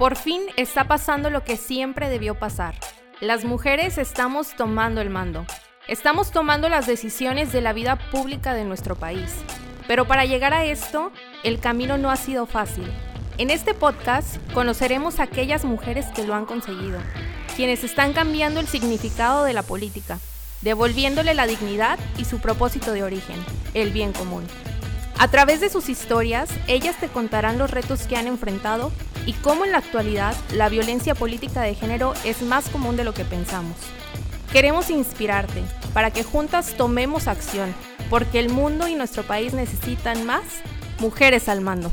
Por fin está pasando lo que siempre debió pasar. Las mujeres estamos tomando el mando. Estamos tomando las decisiones de la vida pública de nuestro país. Pero para llegar a esto, el camino no ha sido fácil. En este podcast conoceremos a aquellas mujeres que lo han conseguido, quienes están cambiando el significado de la política, devolviéndole la dignidad y su propósito de origen, el bien común. A través de sus historias, ellas te contarán los retos que han enfrentado y cómo en la actualidad la violencia política de género es más común de lo que pensamos. Queremos inspirarte para que juntas tomemos acción, porque el mundo y nuestro país necesitan más mujeres al mando.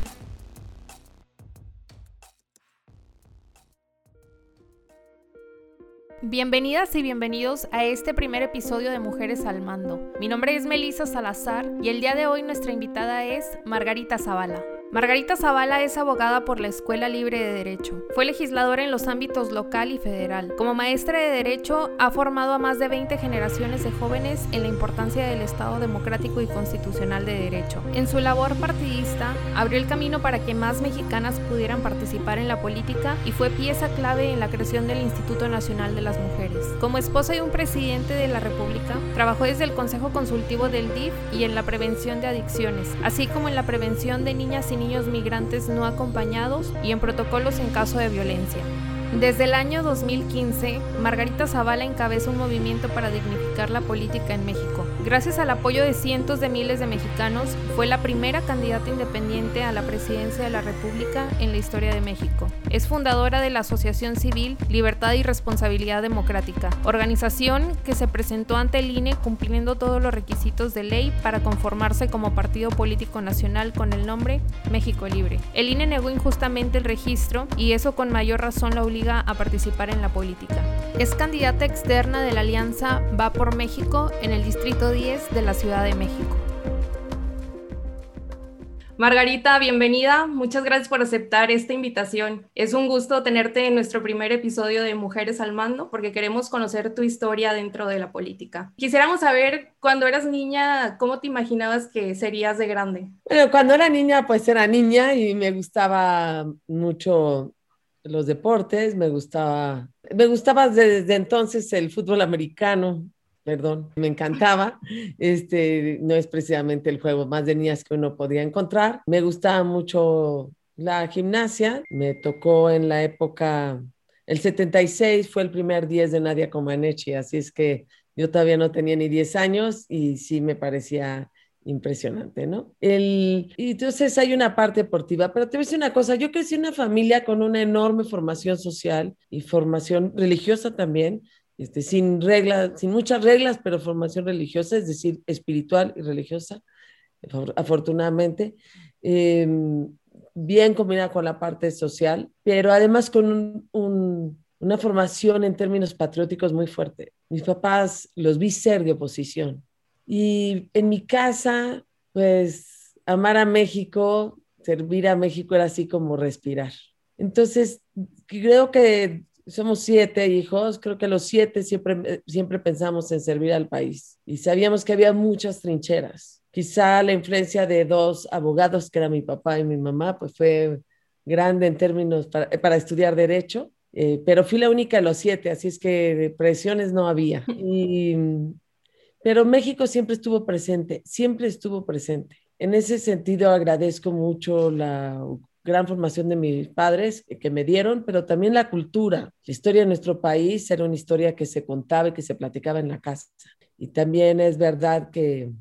Bienvenidas y bienvenidos a este primer episodio de Mujeres al Mando. Mi nombre es Melissa Salazar y el día de hoy nuestra invitada es Margarita Zavala. Margarita Zavala es abogada por la Escuela Libre de Derecho. Fue legisladora en los ámbitos local y federal. Como maestra de Derecho, ha formado a más de 20 generaciones de jóvenes en la importancia del Estado democrático y constitucional de derecho. En su labor partidista, abrió el camino para que más mexicanas pudieran participar en la política y fue pieza clave en la creación del Instituto Nacional de las Mujeres. Como esposa de un presidente de la República, trabajó desde el Consejo Consultivo del DIF y en la prevención de adicciones, así como en la prevención de niñas niños migrantes no acompañados y en protocolos en caso de violencia. Desde el año 2015, Margarita Zavala encabeza un movimiento para dignificar la política en México. Gracias al apoyo de cientos de miles de mexicanos, fue la primera candidata independiente a la presidencia de la República en la historia de México. Es fundadora de la Asociación Civil Libertad y Responsabilidad Democrática, organización que se presentó ante el INE cumpliendo todos los requisitos de ley para conformarse como partido político nacional con el nombre México Libre. El INE negó injustamente el registro y eso con mayor razón la obliga a participar en la política. Es candidata externa de la alianza Va por México en el Distrito 10 de la Ciudad de México. Margarita, bienvenida. Muchas gracias por aceptar esta invitación. Es un gusto tenerte en nuestro primer episodio de Mujeres al Mando porque queremos conocer tu historia dentro de la política. Quisiéramos saber, cuando eras niña, ¿cómo te imaginabas que serías de grande? Bueno, cuando era niña, pues era niña y me gustaba mucho los deportes, me gustaba, me gustaba desde entonces el fútbol americano, perdón, me encantaba. Este no es precisamente el juego más de niñas que uno podía encontrar. Me gustaba mucho la gimnasia, me tocó en la época, el 76 fue el primer 10 de Nadia Comaneci, así es que yo todavía no tenía ni 10 años y sí me parecía impresionante, ¿no? El, y entonces hay una parte deportiva, pero te voy a decir una cosa, yo crecí en una familia con una enorme formación social y formación religiosa también, este, sin reglas, sin muchas reglas, pero formación religiosa, es decir, espiritual y religiosa, afortunadamente, em, bien combinada con la parte social, pero además con una formación en términos patrióticos muy fuerte. Mis papás los vi ser de oposición, y en mi casa, pues amar a México, servir a México era así como respirar. Entonces, creo que somos siete hijos, creo que los siete siempre, siempre pensamos en servir al país y sabíamos que había muchas trincheras. Quizá la influencia de dos abogados, que eran mi papá y mi mamá, pues fue grande en términos para, para estudiar derecho, eh, pero fui la única de los siete, así es que presiones no había. Y pero México siempre estuvo presente, siempre estuvo presente. En ese sentido agradezco mucho la gran formación de mis padres que me dieron, pero también la cultura. La historia de nuestro país era una historia que se contaba y que se platicaba en la casa. Y también es verdad que,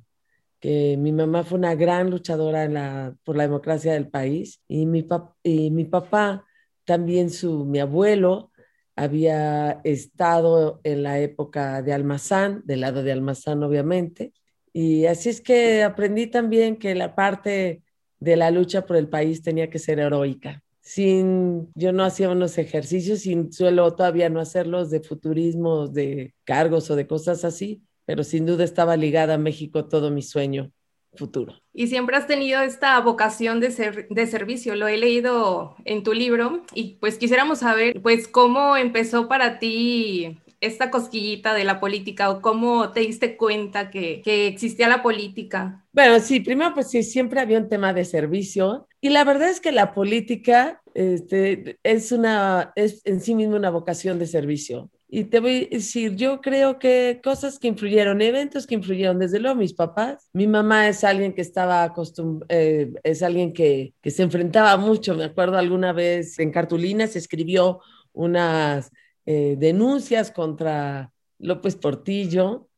que mi mamá fue una gran luchadora por la democracia del país y mi, y mi papá, también su, mi abuelo, había estado en la época de Almazán, del lado de Almazán obviamente, y así es que aprendí también que la parte de la lucha por el país tenía que ser heroica. Sin, yo no hacía unos ejercicios, sin suelo todavía no hacerlos de futurismo, de cargos o de cosas así, pero sin duda estaba ligada a México todo mi sueño futuro. Y siempre has tenido esta vocación de, ser, de servicio, lo he leído en tu libro y pues quisiéramos saber pues cómo empezó para ti esta cosquillita de la política o cómo te diste cuenta que, que existía la política? Bueno, sí, primero pues sí, siempre había un tema de servicio y la verdad es que la política este, es, una, es en sí mismo una vocación de servicio. Y te voy a decir, yo creo que cosas que influyeron, eventos que influyeron, desde luego mis papás. Mi mamá es alguien que estaba acostumbrada, eh, es alguien que, que se enfrentaba mucho. Me acuerdo alguna vez en cartulina se escribió unas eh, denuncias contra López Portillo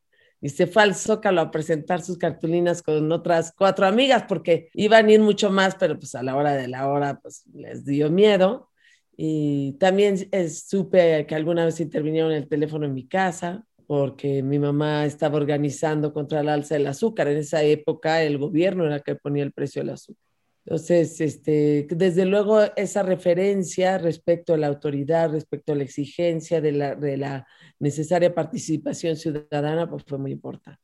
y se fue al Zócalo a presentar sus cartulinas con otras cuatro amigas porque iban a ir mucho más, pero pues a la hora de la hora pues les dio miedo. Y también supe que alguna vez intervinieron el teléfono en mi casa porque mi mamá estaba organizando contra el alza del azúcar. En esa época el gobierno era el que ponía el precio del azúcar. Entonces, este, desde luego, esa referencia respecto a la autoridad, respecto a la exigencia de la, de la necesaria participación ciudadana, pues fue muy importante.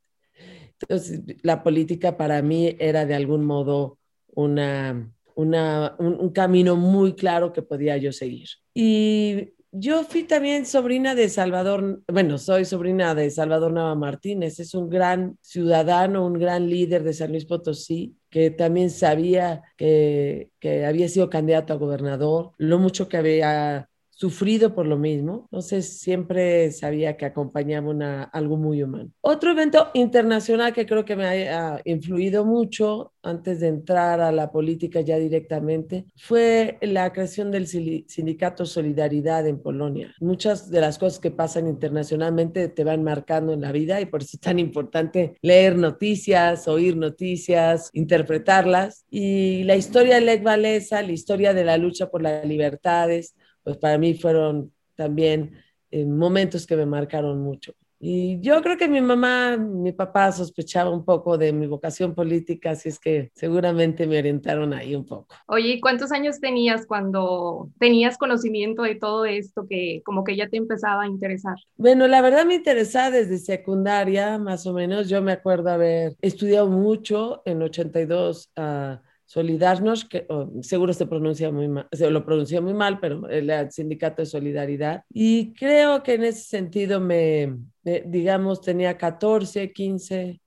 Entonces, la política para mí era de algún modo una, una, un, un camino muy claro que podía yo seguir. Y yo fui también sobrina de Salvador, bueno, soy sobrina de Salvador Nava Martínez, es un gran ciudadano, un gran líder de San Luis Potosí, que también sabía que, que había sido candidato a gobernador, lo mucho que había sufrido por lo mismo, entonces siempre sabía que acompañaba una, algo muy humano. Otro evento internacional que creo que me ha influido mucho antes de entrar a la política ya directamente fue la creación del sindicato Solidaridad en Polonia. Muchas de las cosas que pasan internacionalmente te van marcando en la vida y por eso es tan importante leer noticias, oír noticias, interpretarlas. Y la historia de Lech Walesa, la historia de la lucha por las libertades, pues para mí fueron también eh, momentos que me marcaron mucho. Y yo creo que mi mamá, mi papá sospechaba un poco de mi vocación política, así es que seguramente me orientaron ahí un poco. Oye, ¿cuántos años tenías cuando tenías conocimiento de todo esto que como que ya te empezaba a interesar? Bueno, la verdad me interesaba desde secundaria, más o menos. Yo me acuerdo haber estudiado mucho en 82 a... Solidarność, que seguro se pronuncia muy mal, se lo pronuncia muy mal, pero el, sindicato de solidaridad. Y creo que en ese sentido me, me digamos, tenía 14, 15,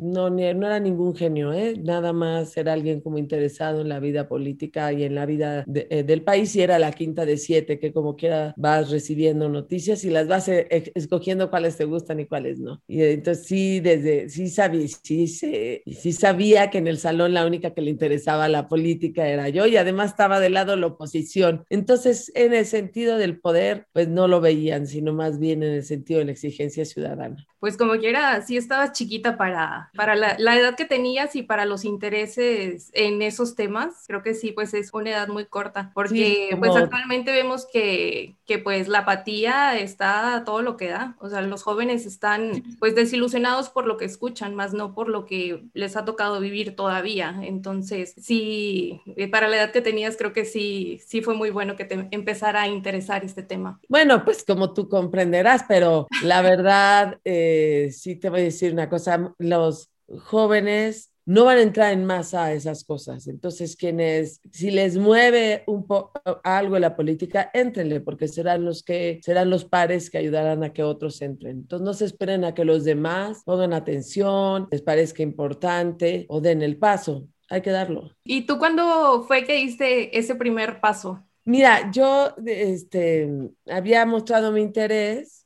no, no era ningún genio, ¿eh? nada más era alguien como interesado en la vida política y en la vida eh, del país y era la quinta de siete, que como quiera vas recibiendo noticias y las vas eh, escogiendo cuáles te gustan y cuáles no. Y entonces sí, desde, sí sabía, sí, sí sabía que en el salón la única que le interesaba la política era yo y además estaba del lado de la oposición. Entonces, en el sentido del poder, pues no lo veían, sino más bien en el sentido de la exigencia ciudadana. Pues como quiera, sí estabas chiquita para para la, edad que tenías y para los intereses en esos temas, creo que sí, pues es una edad muy corta, porque pues actualmente vemos que, que pues la apatía está a todo lo que da, o sea, los jóvenes están pues desilusionados por lo que escuchan, más no por lo que les ha tocado vivir todavía, entonces sí, eh, para la edad que tenías creo que sí, sí fue muy bueno que te empezara a interesar este tema. Bueno, pues como tú comprenderás, pero la verdad, eh, sí te voy a decir una cosa, los jóvenes no van a entrar en masa a esas cosas. Entonces, quienes, si les mueve un poco algo en la política, éntrenle, porque serán los que, serán los pares que ayudarán a que otros entren. Entonces, no se esperen a que los demás pongan atención, les parezca importante o den el paso. Hay que darlo. ¿Y tú cuándo fue que diste ese primer paso? Mira, yo este, había mostrado mi interés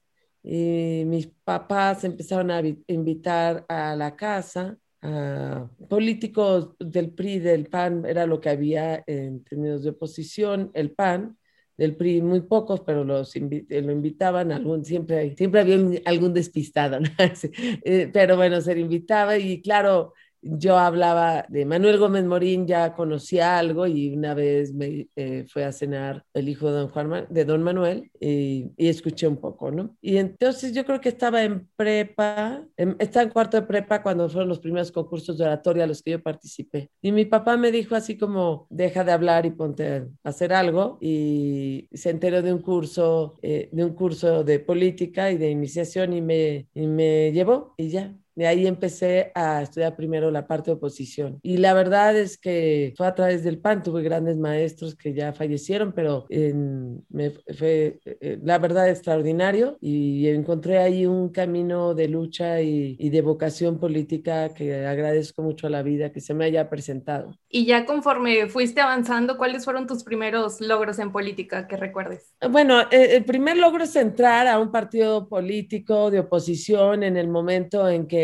y mis papás empezaron a invitar a la casa a políticos del PRI, del PAN, era lo que había en términos de oposición, el PAN, del PRI muy pocos, pero los lo invitaban, algún, siempre, siempre había algún despistado, eh, pero bueno, se le invitaba y claro, yo hablaba de Manuel Gómez Morín, ya conocía algo y una vez me eh, fue a cenar el hijo de don, Juan, de don Manuel y, escuché un poco, ¿no? Y entonces yo creo que estaba en prepa, estaba en cuarto de prepa cuando fueron los primeros concursos de oratoria a los que yo participé. Y mi papá me dijo así como, deja de hablar y ponte a hacer algo. Y se enteró de un curso, eh, de un curso de política y de iniciación y me, y me llevó y ya de ahí empecé a estudiar primero la parte de oposición. Y la verdad es que fue a través del PAN, tuve grandes maestros que ya fallecieron, pero me fue, eh, la verdad, extraordinario y encontré ahí un camino de lucha y, y de vocación política que agradezco mucho a la vida que se me haya presentado. Y ya conforme fuiste avanzando, ¿cuáles fueron tus primeros logros en política que recuerdes? Bueno, eh, el primer logro es entrar a un partido político de oposición en el momento en que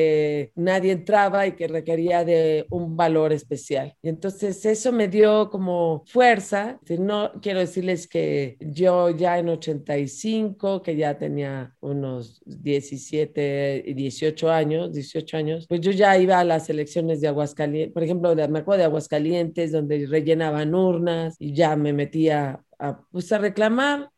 nadie entraba y que requería de un valor especial. Y entonces eso me dio como fuerza. No quiero decirles que yo ya en 85, que ya tenía unos 17 y 18 años, 18 años, pues yo ya iba a las elecciones de Aguascalientes, por ejemplo, me acuerdo de Aguascalientes, donde rellenaban urnas y ya me metía a, pues a reclamar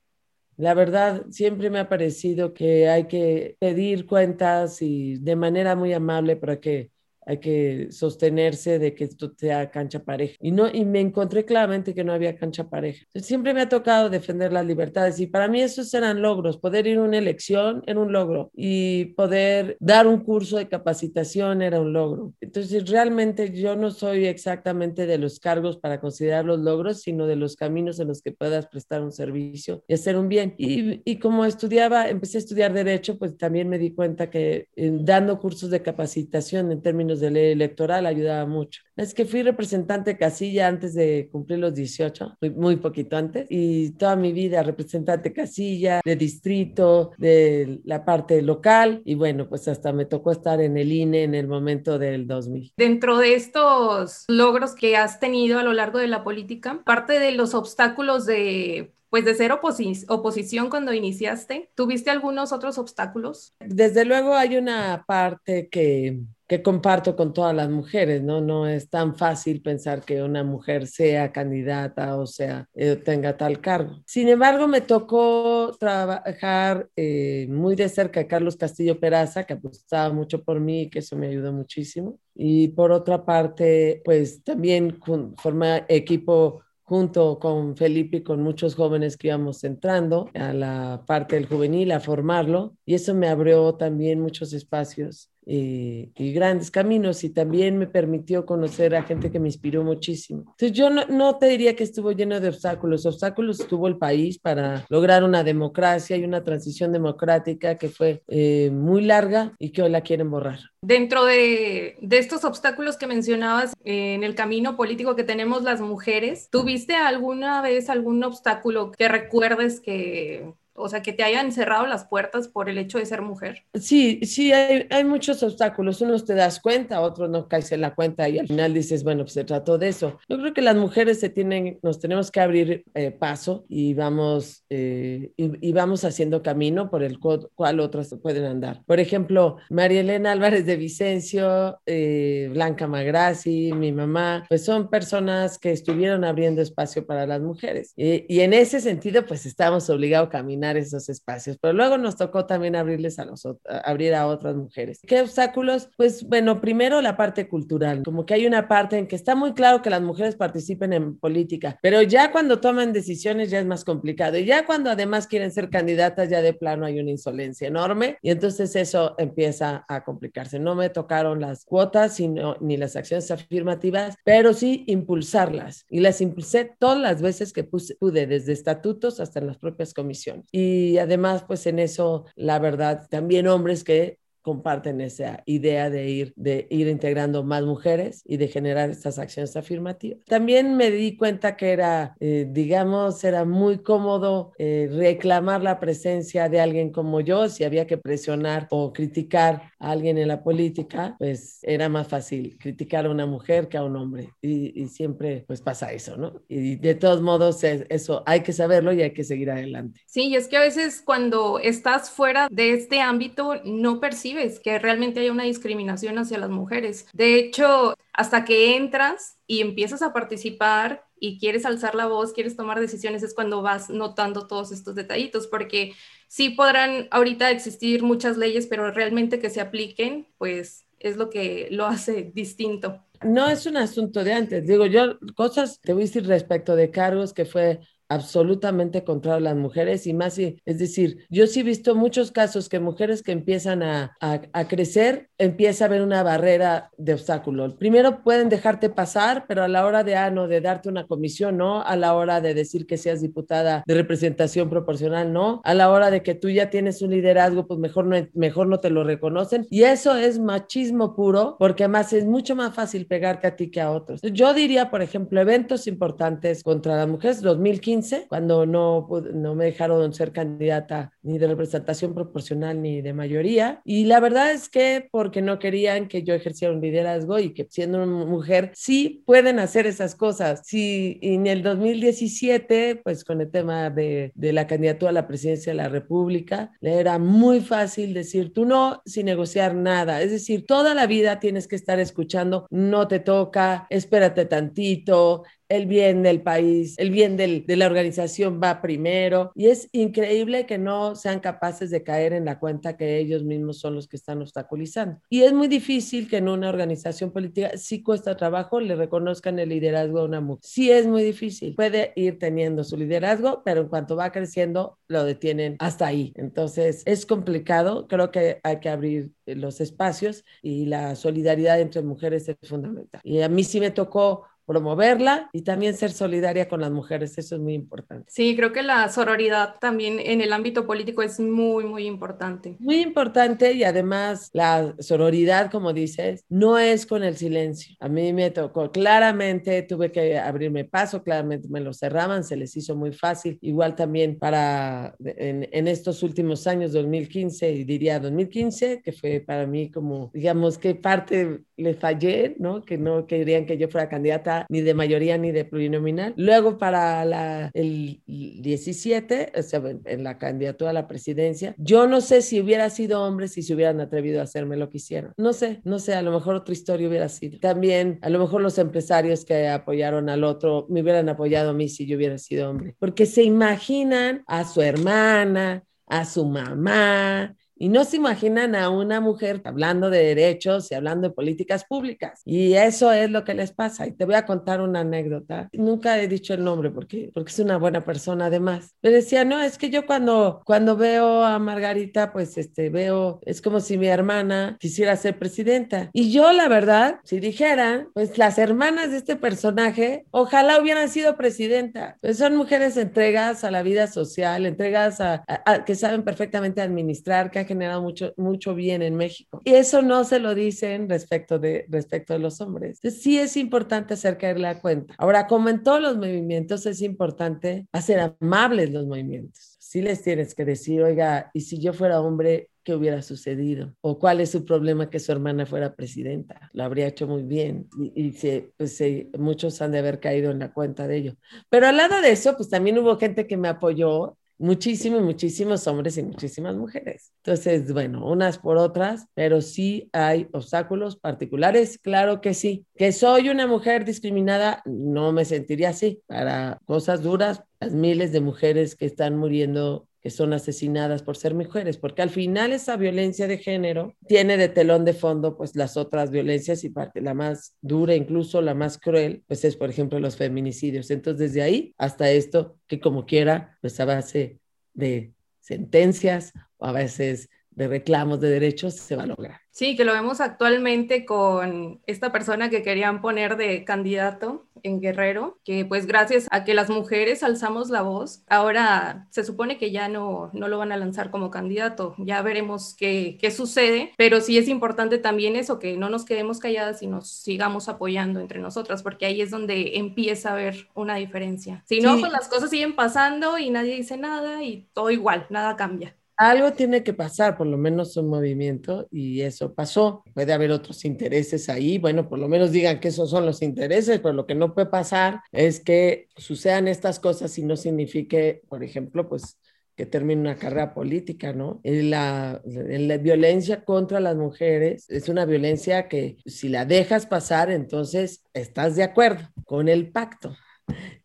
la verdad, siempre me ha parecido que hay que pedir cuentas y de manera muy amable para que hay que sostenerse de que esto sea cancha pareja. Y, no, y me encontré claramente que no había cancha pareja. siempre me ha tocado defender las libertades y para mí esos eran logros. Poder ir a una elección era un logro y poder dar un curso de capacitación era un logro. Entonces realmente yo no soy exactamente de los cargos para considerar los logros, sino de los caminos en los que puedas prestar un servicio y hacer un bien. Y, y como estudiaba, empecé a estudiar derecho, pues también me di cuenta que dando cursos de capacitación en términos de ley electoral ayudaba mucho. Es que fui representante casilla antes de cumplir los 18, muy, muy poquito antes, y toda mi vida representante casilla, de distrito, de la parte local, y bueno, pues hasta me tocó estar en el INE en el momento del 2000. Dentro de estos logros que has tenido a lo largo de la política, parte de los obstáculos de pues de ser oposición cuando iniciaste, ¿tuviste algunos otros obstáculos? Desde luego hay una parte que comparto con todas las mujeres, ¿no? No es tan fácil pensar que una mujer sea candidata o sea, eh, tenga tal cargo. Sin embargo, me tocó trabajar eh, muy de cerca a Carlos Castillo Peraza, que apostaba mucho por mí y que eso me ayudó muchísimo. Y por otra parte, pues también formé equipo junto con Felipe y con muchos jóvenes que íbamos entrando a la parte del juvenil, a formarlo, y eso me abrió también muchos espacios y, grandes caminos y también me permitió conocer a gente que me inspiró muchísimo. Entonces yo no, te diría que estuvo lleno de obstáculos, obstáculos tuvo el país para lograr una democracia y una transición democrática que fue eh, muy larga y que hoy la quieren borrar. Dentro de, de estos obstáculos que mencionabas eh, en el camino político que tenemos las mujeres, ¿tuviste alguna vez algún obstáculo que recuerdes que o sea, que te hayan cerrado las puertas por el hecho de ser mujer. Sí, sí, hay, hay, muchos obstáculos. Unos te das cuenta, otros no caes en la cuenta y al final dices, bueno, pues se trató de eso. Yo creo que las mujeres se tienen, nos tenemos que abrir eh, paso y vamos, eh, y, vamos haciendo camino por el cual otras pueden andar. Por ejemplo, María Elena Álvarez de Vicencio, eh, Blanca Magrassi, mi mamá, pues son personas que estuvieron abriendo espacio para las mujeres. y en ese sentido, pues estamos obligados a caminar esos espacios, pero luego nos tocó también abrirles a nosotros, abrir a otras mujeres. ¿Qué obstáculos? Pues bueno, primero la parte cultural, como que hay una parte en que está muy claro que las mujeres participen en política, pero ya cuando toman decisiones ya es más complicado y ya cuando además quieren ser candidatas ya de plano hay una insolencia enorme y entonces eso empieza a complicarse. No me tocaron las cuotas sino, ni las acciones afirmativas, pero sí impulsarlas y las impulsé todas las veces que pude, desde estatutos hasta en las propias comisiones. Y además, pues en eso, la verdad, también hombres que comparten esa idea de ir, de ir integrando más mujeres y de generar estas acciones afirmativas. También me di cuenta que era, eh, digamos, era muy cómodo eh, reclamar la presencia de alguien como yo, si había que presionar o criticar a alguien en la política, pues era más fácil criticar a una mujer que a un hombre. Y, siempre pues pasa eso, ¿no? Y de todos modos, eso hay que saberlo y hay que seguir adelante. Sí, y es que a veces cuando estás fuera de este ámbito no percibes que realmente hay una discriminación hacia las mujeres. De hecho, hasta que entras y empiezas a participar y quieres alzar la voz, quieres tomar decisiones, es cuando vas notando todos estos detallitos, porque sí podrán ahorita existir muchas leyes, pero realmente que se apliquen, pues es lo que lo hace distinto. No es un asunto de antes, digo yo, cosas, te voy a decir respecto de cargos que fue absolutamente contra las mujeres y más, es decir, yo sí he visto muchos casos que mujeres que empiezan a, a, crecer, empieza a haber una barrera de obstáculo. Primero pueden dejarte pasar, pero a la hora de, ah, no, de darte una comisión, no, a la hora de decir que seas diputada de representación proporcional, no, a la hora de que tú ya tienes un liderazgo, pues mejor no, mejor no te lo reconocen. Y eso es machismo puro, porque además es mucho más fácil pegarte a ti que a otros. Yo diría, por ejemplo, eventos importantes contra las mujeres, 2015, cuando no, no me dejaron ser candidata ni de representación proporcional ni de mayoría. Y la verdad es que porque no querían que yo ejerciera un liderazgo y que siendo una mujer sí pueden hacer esas cosas. Sí, en el 2017, pues con el tema de, de la candidatura a la presidencia de la República, le era muy fácil decir tú no sin negociar nada. Es decir, toda la vida tienes que estar escuchando, no te toca, espérate tantito, el bien del país, el bien de la organización va primero. Y es increíble que no sean capaces de caer en la cuenta que ellos mismos son los que están obstaculizando. Y es muy difícil que en una organización política, si cuesta trabajo, le reconozcan el liderazgo a una mujer. Sí es muy difícil. Puede ir teniendo su liderazgo, pero en cuanto va creciendo, lo detienen hasta ahí. Entonces, es complicado. Creo que hay que abrir los espacios y la solidaridad entre mujeres es fundamental. Y a mí sí me tocó promoverla y también ser solidaria con las mujeres, eso es muy importante. Sí, creo que la sororidad también en el ámbito político es muy, muy importante. Muy importante y además la sororidad, como dices, no es con el silencio. A mí me tocó, claramente tuve que abrirme paso, claramente me lo cerraban, se les hizo muy fácil. Igual también para en, en estos últimos años, 2015 y diría 2015, que fue para mí como, digamos, que parte le fallé, ¿no? Que no querían que yo fuera candidata ni de mayoría ni de plurinominal. Luego para la, el 17, o sea, en la candidatura a la presidencia, yo no sé si hubiera sido hombre si se hubieran atrevido a hacerme lo que hicieron. No sé, no sé, a lo mejor otra historia hubiera sido. También, a lo mejor los empresarios que apoyaron al otro me hubieran apoyado a mí si yo hubiera sido hombre, porque se imaginan a su hermana, a su mamá, y no se imaginan a una mujer hablando de derechos y hablando de políticas públicas. Y eso es lo que les pasa. Y te voy a contar una anécdota. Nunca he dicho el nombre porque, porque es una buena persona además. Me decía, no, es que yo cuando, cuando veo a Margarita, pues este, veo, es como si mi hermana quisiera ser presidenta. Y yo, la verdad, si dijera, pues las hermanas de este personaje, ojalá hubieran sido presidenta. Pues son mujeres entregadas a la vida social, entregadas a, a que saben perfectamente administrar, que han generado mucho, mucho bien en México. Y eso no se lo dicen respecto de, respecto de los hombres. Entonces, sí es importante hacer caer la cuenta. Ahora, como en todos los movimientos, es importante hacer amables los movimientos. Sí les tienes que decir, oiga, y si yo fuera hombre, ¿qué hubiera sucedido? ¿O cuál es su problema que su hermana fuera presidenta? Lo habría hecho muy bien. Y, y se, pues, muchos han de haber caído en la cuenta de ello. Pero al lado de eso, pues también hubo gente que me apoyó muchísimos, muchísimos hombres y muchísimas mujeres. Entonces, bueno, unas por otras, pero sí hay obstáculos particulares, claro que sí. Que soy una mujer discriminada, no me sentiría así. Para cosas duras, las miles de mujeres que están muriendo que son asesinadas por ser mujeres, porque al final esa violencia de género tiene de telón de fondo pues las otras violencias y parte la más dura, incluso la más cruel, pues es por ejemplo los feminicidios. Entonces desde ahí hasta esto que como quiera, pues a base de sentencias o a veces de reclamos de derechos se va a lograr. Sí, que lo vemos actualmente con esta persona que querían poner de candidato en Guerrero, que pues gracias a que las mujeres alzamos la voz, ahora se supone que ya no, no lo van a lanzar como candidato, ya veremos qué, qué sucede, pero sí es importante también eso, que no nos quedemos calladas y nos sigamos apoyando entre nosotras, porque ahí es donde empieza a haber una diferencia. Si no, pues las cosas siguen pasando y nadie dice nada y todo igual, nada cambia algo tiene que pasar, por lo menos un movimiento, y eso pasó. Puede haber otros intereses ahí, bueno, por lo menos digan que esos son los intereses, pero lo que no puede pasar es que sucedan estas cosas y no signifique, por ejemplo, pues que termine una carrera política, ¿no? La, la, violencia contra las mujeres es una violencia que si la dejas pasar, entonces estás de acuerdo con el pacto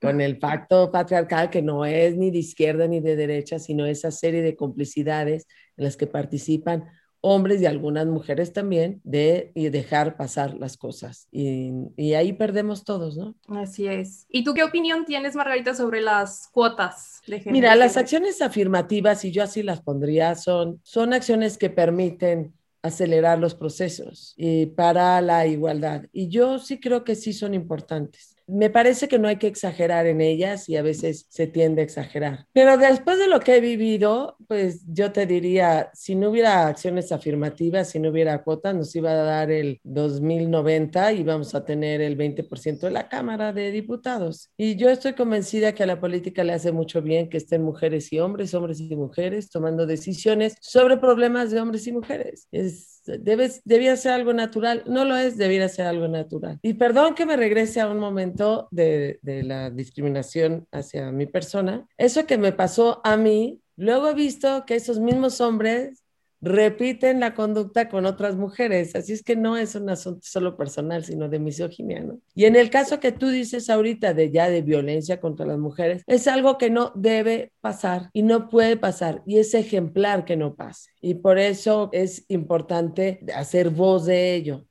con el pacto patriarcal que no es ni de izquierda ni de derecha, sino esa serie de complicidades en las que participan hombres y algunas mujeres también de dejar pasar las cosas. Y, y, ahí perdemos todos, ¿no? Así es. ¿Y tú qué opinión tienes, Margarita, sobre las cuotas de género? Mira, las acciones afirmativas, y yo así las pondría, son, son acciones que permiten acelerar los procesos y para la igualdad. Y yo sí creo que sí son importantes me parece que no hay que exagerar en ellas y a veces se tiende a exagerar. Pero después de lo que he vivido, pues yo te diría, si no hubiera acciones afirmativas, si no hubiera cuotas, nos iba a dar el 2090 y vamos a tener el 20% de la Cámara de Diputados. Y yo estoy convencida que a la política le hace mucho bien que estén mujeres y hombres, hombres y mujeres, tomando decisiones sobre problemas de hombres y mujeres. Es debes, debía ser algo natural. No lo es, debiera ser algo natural. Y perdón que me regrese a un momento de, de la discriminación hacia mi persona. Eso que me pasó a mí, luego he visto que esos mismos hombres repiten la conducta con otras mujeres. Así es que no es un asunto solo personal, sino de misoginia, ¿no? Y en el caso que tú dices ahorita de ya de violencia contra las mujeres, es algo que no debe pasar y no puede pasar y es ejemplar que no pase. Y por eso es importante hacer voz de ello.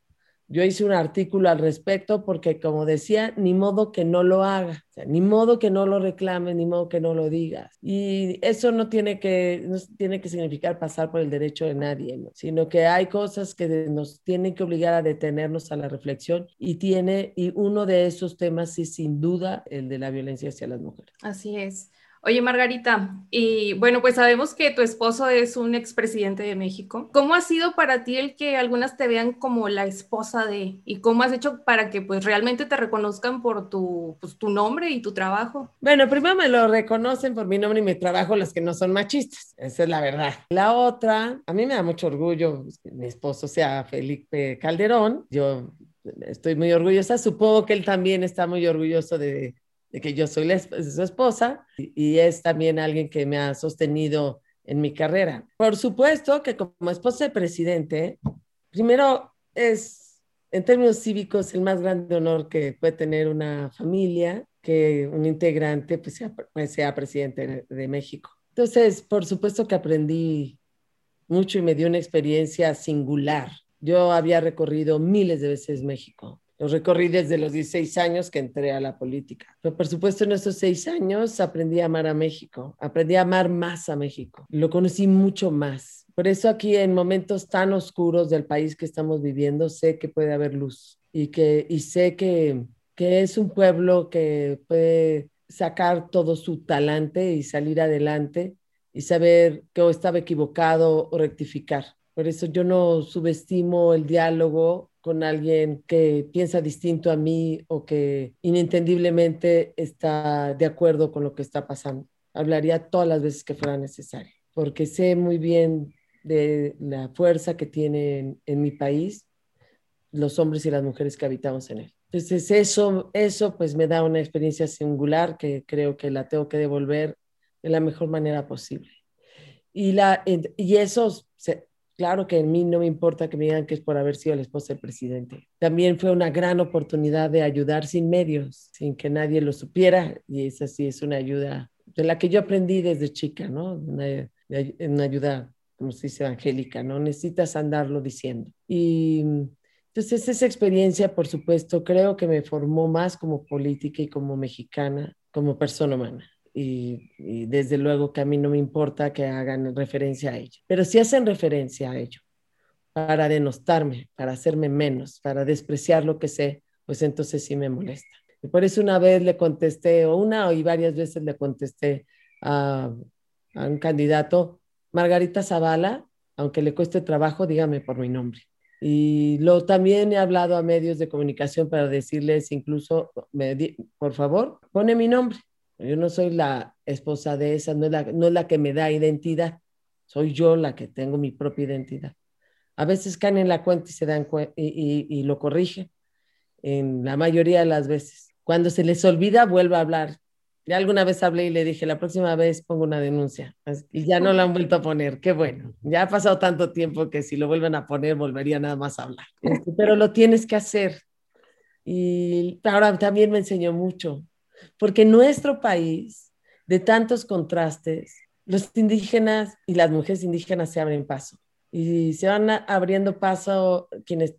Yo hice un artículo al respecto porque, como decía, ni modo que no lo haga, ni modo que no lo reclame, ni modo que no lo digas. Y eso no tiene que, no tiene que significar pasar por el derecho de nadie, sino que hay cosas que nos tienen que obligar a detenernos a la reflexión y tiene, y uno de esos temas es sin duda el de la violencia hacia las mujeres. Así es. Oye, Margarita, y bueno, pues sabemos que tu esposo es un expresidente de México. ¿Cómo ha sido para ti el que algunas te vean como la esposa de, y cómo has hecho para que pues realmente te reconozcan por tu, pues, tu nombre y tu trabajo? Bueno, primero me lo reconocen por mi nombre y mi trabajo los que no son machistas, esa es la verdad. La otra, a mí me da mucho orgullo que mi esposo sea Felipe Calderón, yo estoy muy orgullosa, supongo que él también está muy orgulloso de de que yo soy su esposa y, es también alguien que me ha sostenido en mi carrera. Por supuesto que como esposa de presidente, primero es, en términos cívicos, el más grande honor que puede tener una familia, que un integrante pues sea, pues, sea presidente de México. Entonces, por supuesto que aprendí mucho y me dio una experiencia singular. Yo había recorrido miles de veces México los recorrí desde los 16 años que entré a la política. Pero por supuesto en esos seis años aprendí a amar a México, aprendí a amar más a México, lo conocí mucho más. Por eso aquí en momentos tan oscuros del país que estamos viviendo, sé que puede haber luz y, que, y sé que, que es un pueblo que puede sacar todo su talante y salir adelante y saber que estaba equivocado o rectificar. Por eso yo no subestimo el diálogo con alguien que piensa distinto a mí o que inentendiblemente está de acuerdo con lo que está pasando. Hablaría todas las veces que fuera necesario, porque sé muy bien de la fuerza que tienen en mi país los hombres y las mujeres que habitamos en él. Entonces eso, eso pues me da una experiencia singular que creo que la tengo que devolver de la mejor manera posible. Y, la, y eso Claro que a mí no me importa que me digan que es por haber sido la esposa del presidente. También fue una gran oportunidad de ayudar sin medios, sin que nadie lo supiera. Y esa sí es una ayuda de la que yo aprendí desde chica, ¿no? Una, una ayuda, como se dice, evangélica, ¿no? Necesitas andarlo diciendo. Y entonces esa experiencia, por supuesto, creo que me formó más como política y como mexicana, como persona humana y, desde luego que a mí no me importa que hagan referencia a ello. Pero si hacen referencia a ello para denostarme, para hacerme menos, para despreciar lo que sé, pues entonces sí me molesta. Y por eso una vez le contesté, o una y varias veces le contesté a, un candidato, Margarita Zavala, aunque le cueste trabajo, dígame por mi nombre. Y lo, también he hablado a medios de comunicación para decirles incluso, me, por favor, pone mi nombre. Yo no soy la esposa de esa, no es la, no es la que me da identidad, soy yo la que tengo mi propia identidad. A veces caen en la cuenta y se dan y, y, lo corrigen, en la mayoría de las veces. Cuando se les olvida, vuelvo a hablar. Ya alguna vez hablé y le dije, la próxima vez pongo una denuncia. Y ya no la han vuelto a poner. Qué bueno. Ya ha pasado tanto tiempo que si lo vuelven a poner, volvería nada más a hablar. Este, pero lo tienes que hacer. Y ahora también me enseñó mucho porque en nuestro país, de tantos contrastes, los indígenas y las mujeres indígenas se abren paso. y se van abriendo paso quienes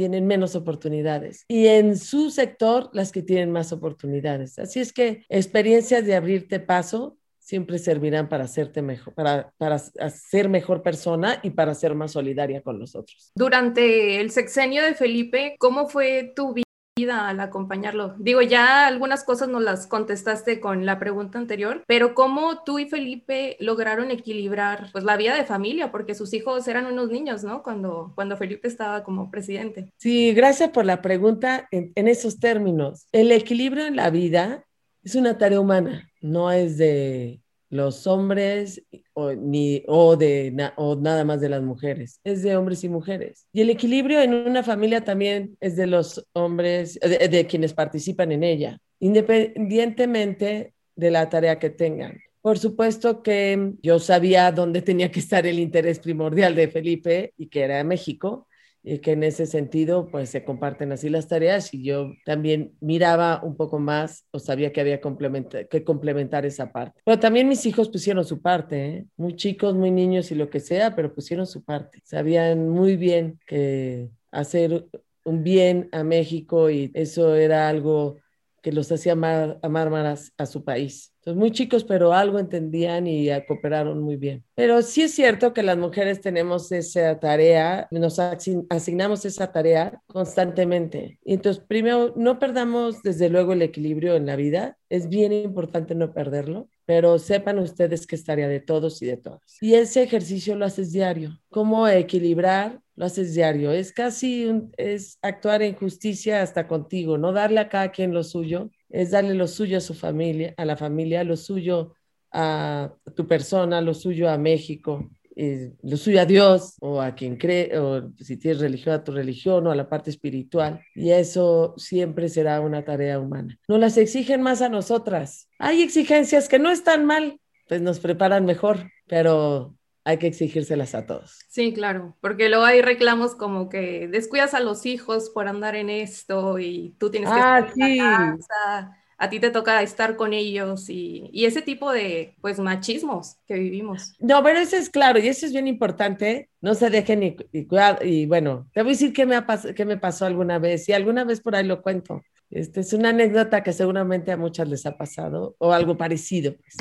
tienen menos oportunidades y en su sector las que tienen más oportunidades. Así es que experiencias de abrirte paso siempre servirán para hacerte mejor, para, para ser mejor persona y para ser más solidaria con los otros. Durante el sexenio de Felipe, ¿cómo fue tu vida? Al acompañarlo? Digo, ya algunas cosas nos las contestaste con la pregunta anterior, pero ¿cómo tú y Felipe lograron equilibrar pues la vida de familia? Porque sus hijos eran unos niños, ¿no? Cuando, cuando Felipe estaba como presidente. Sí, gracias por la pregunta en, en esos términos. El equilibrio en la vida es una tarea humana, no es de los hombres o, ni, o, de, o nada más de las mujeres, es de hombres y mujeres. Y el equilibrio en una familia también es de los hombres, de, de quienes participan en ella, independientemente de la tarea que tengan. Por supuesto que yo sabía dónde tenía que estar el interés primordial de Felipe y que era México, y que en ese sentido pues se comparten así las tareas y yo también miraba un poco más o sabía que había que complementar esa parte. Pero también mis hijos pusieron su parte, ¿eh? muy chicos, muy niños y lo que sea, pero pusieron su parte. Sabían muy bien que hacer un bien a México y eso era algo que los hacía amar, amar más a su país. Entonces, muy chicos, pero algo entendían y cooperaron muy bien. Pero sí es cierto que las mujeres tenemos esa tarea, nos asignamos esa tarea constantemente. Y entonces, primero, no perdamos desde luego el equilibrio en la vida. Es bien importante no perderlo, pero sepan ustedes que es tarea de todos y de todas. Y ese ejercicio lo haces diario. ¿Cómo equilibrar lo haces diario. Es casi, es actuar en justicia hasta contigo, no darle a cada quien lo suyo, es darle lo suyo a su familia, a la familia, lo suyo a tu persona, lo suyo a México, lo suyo a Dios o a quien cree, o si tienes religión, a tu religión o a la parte espiritual. Y eso siempre será una tarea humana. No las exigen más a nosotras. Hay exigencias que no están mal, pues nos preparan mejor, pero hay que exigírselas a todos. Sí, claro, porque luego hay reclamos como que descuidas a los hijos por andar en esto y tú tienes que ah, estar en la casa, a ti te toca estar con ellos y, y, ese tipo de pues machismos que vivimos. No, pero eso es claro y eso es bien importante, no se dejen y, y, y bueno, te voy a decir qué me, ha qué me pasó alguna vez y alguna vez por ahí lo cuento. Este es una anécdota que seguramente a muchas les ha pasado o algo parecido. Pues.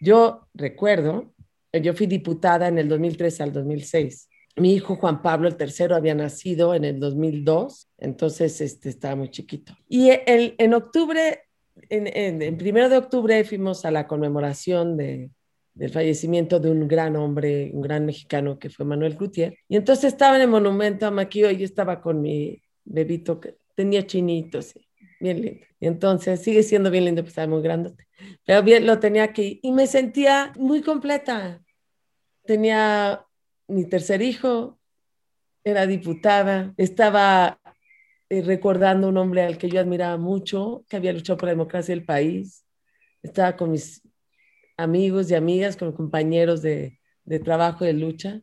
Yo recuerdo yo fui diputada en el 2003 al 2006. Mi hijo Juan Pablo el tercero había nacido en el 2002, entonces este, estaba muy chiquito. Y el, en octubre, en, en, primero de octubre fuimos a la conmemoración de, del fallecimiento de un gran hombre, un gran mexicano que fue Manuel Gutiérrez. Y entonces estaba en el monumento a Maquillo y yo estaba con mi bebito que tenía chinitos, bien lindo. Y entonces sigue siendo bien lindo, pues estaba muy grande, pero bien lo tenía aquí y me sentía muy completa tenía mi tercer hijo, era diputada, estaba eh, recordando un hombre al que yo admiraba mucho, que había luchado por la democracia del país, estaba con mis amigos y amigas, con compañeros de, trabajo de lucha,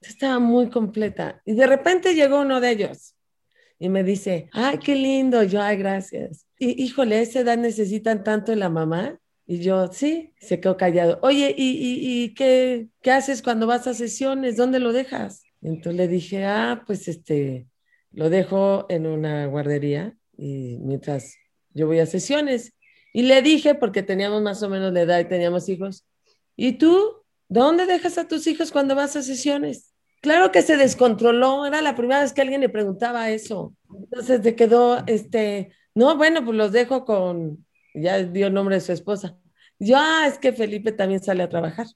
estaba muy completa. Y de repente llegó uno de ellos y me dice, ay, qué lindo, yo, ay, gracias. Y híjole, esa edad necesitan tanto de la mamá. Y yo, sí, se quedó callado. Oye, ¿y, y, qué, qué, haces cuando vas a sesiones? ¿Dónde lo dejas? Entonces le dije, ah, pues este, lo dejo en una guardería y mientras yo voy a sesiones. Y le dije, porque teníamos más o menos la edad y teníamos hijos, ¿y tú? ¿Dónde dejas a tus hijos cuando vas a sesiones? Claro que se descontroló, era la primera vez que alguien le preguntaba eso. Entonces se quedó, este, no, bueno, pues los dejo con, ya dio el nombre de su esposa. Yo, ah, es que Felipe también sale a trabajar.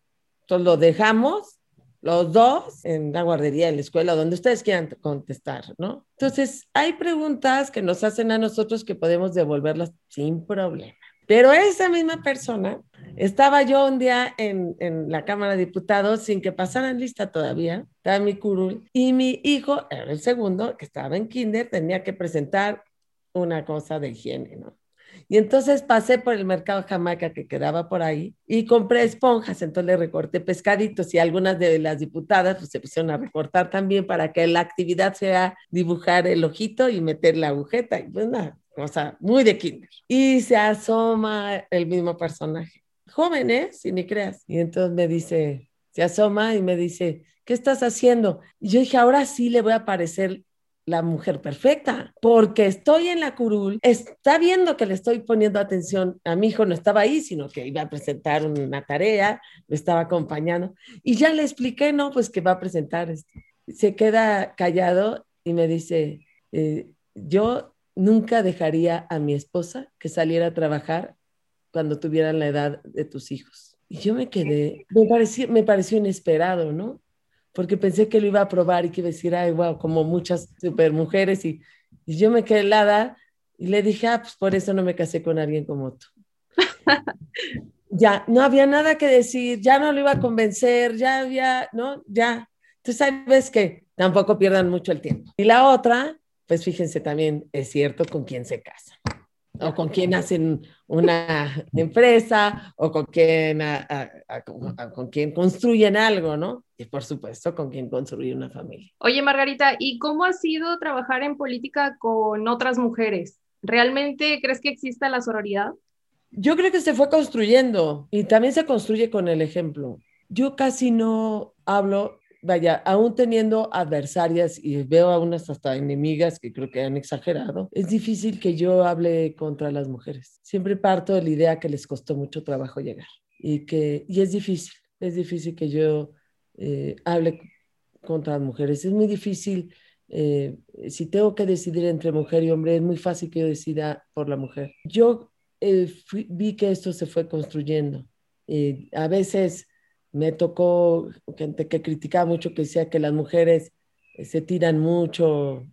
Entonces lo dejamos los dos en la guardería, en la escuela, donde ustedes quieran contestar, ¿no? Entonces, hay preguntas que nos hacen a nosotros que podemos devolverlas sin problema. Pero esa misma persona, estaba yo un día en, en la Cámara de Diputados sin que pasaran lista todavía, estaba mi curul, y mi hijo, era el segundo, que estaba en kinder, tenía que presentar una cosa de higiene, ¿no? Y entonces pasé por el mercado Jamaica que quedaba por ahí y compré esponjas, entonces le recorté pescaditos y algunas de las diputadas pues se pusieron a recortar también para que la actividad sea dibujar el ojito y meter la agujeta. Y pues una cosa muy de kinder. Y se asoma el mismo personaje. Joven, ¿eh? Si ni creas. Y entonces me dice, se asoma y me dice, ¿qué estás haciendo? Y yo dije, ahora sí le voy a parecer la mujer perfecta, porque estoy en la curul, está viendo que le estoy poniendo atención a mi hijo, no estaba ahí, sino que iba a presentar una tarea, me estaba acompañando, y ya le expliqué, no, pues que va a presentar esto. Se queda callado y me dice, eh, yo nunca dejaría a mi esposa que saliera a trabajar cuando tuvieran la edad de tus hijos. Y yo me quedé, me pareció, me pareció inesperado, ¿no? Porque pensé que lo iba a probar y que iba a decir, ay, wow, como muchas super mujeres. Y, y yo me quedé helada y le dije, ah, pues por eso no me casé con alguien como tú. ya, no había nada que decir, ya no lo iba a convencer, ya había, ¿no? Ya. Entonces, sabes que tampoco pierdan mucho el tiempo. Y la otra, pues fíjense también, es cierto con quién se casa o con quién hacen una empresa o con quién, con quién construyen algo, ¿no? Y por supuesto con quién construir una familia. Oye, Margarita, ¿y cómo ha sido trabajar en política con otras mujeres? ¿Realmente crees que exista la sororidad? Yo creo que se fue construyendo y también se construye con el ejemplo. Yo casi no hablo vaya, aún teniendo adversarias y veo a unas hasta enemigas que creo que han exagerado, es difícil que yo hable contra las mujeres. Siempre parto de la idea que les costó mucho trabajo llegar y que y es difícil, es difícil que yo eh, hable contra las mujeres. Es muy difícil, eh, si tengo que decidir entre mujer y hombre, es muy fácil que yo decida por la mujer. Yo eh, vi que esto se fue construyendo. a veces me tocó gente que criticaba mucho, que decía que las mujeres eh, se tiran mucho